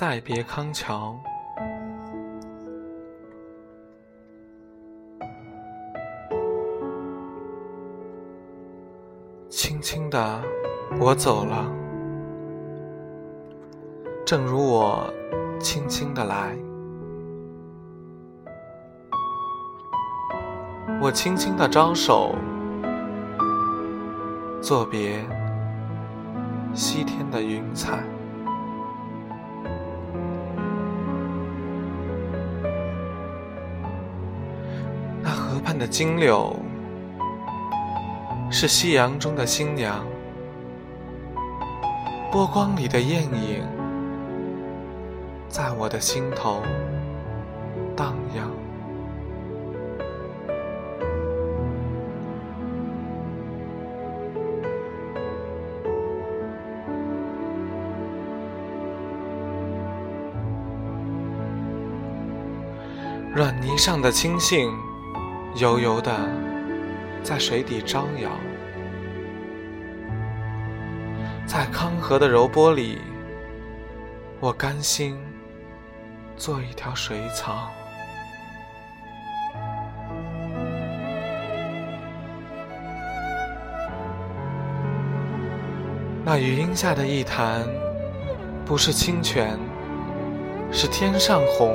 再别康桥。轻轻的，我走了，正如我轻轻的来。我轻轻的招手，作别西天的云彩。的金柳，是夕阳中的新娘，波光里的艳影，在我的心头荡漾。软泥上的青荇，悠悠的在水底招摇；在康河的柔波里，我甘心做一条水草。那余荫下的一潭，不是清泉，是天上虹。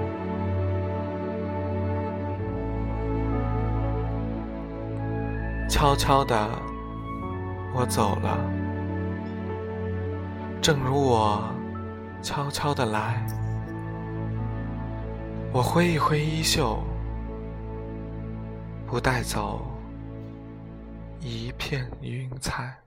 悄悄的，我走了，正如我悄悄的来。我挥一挥衣袖，不带走一片云彩。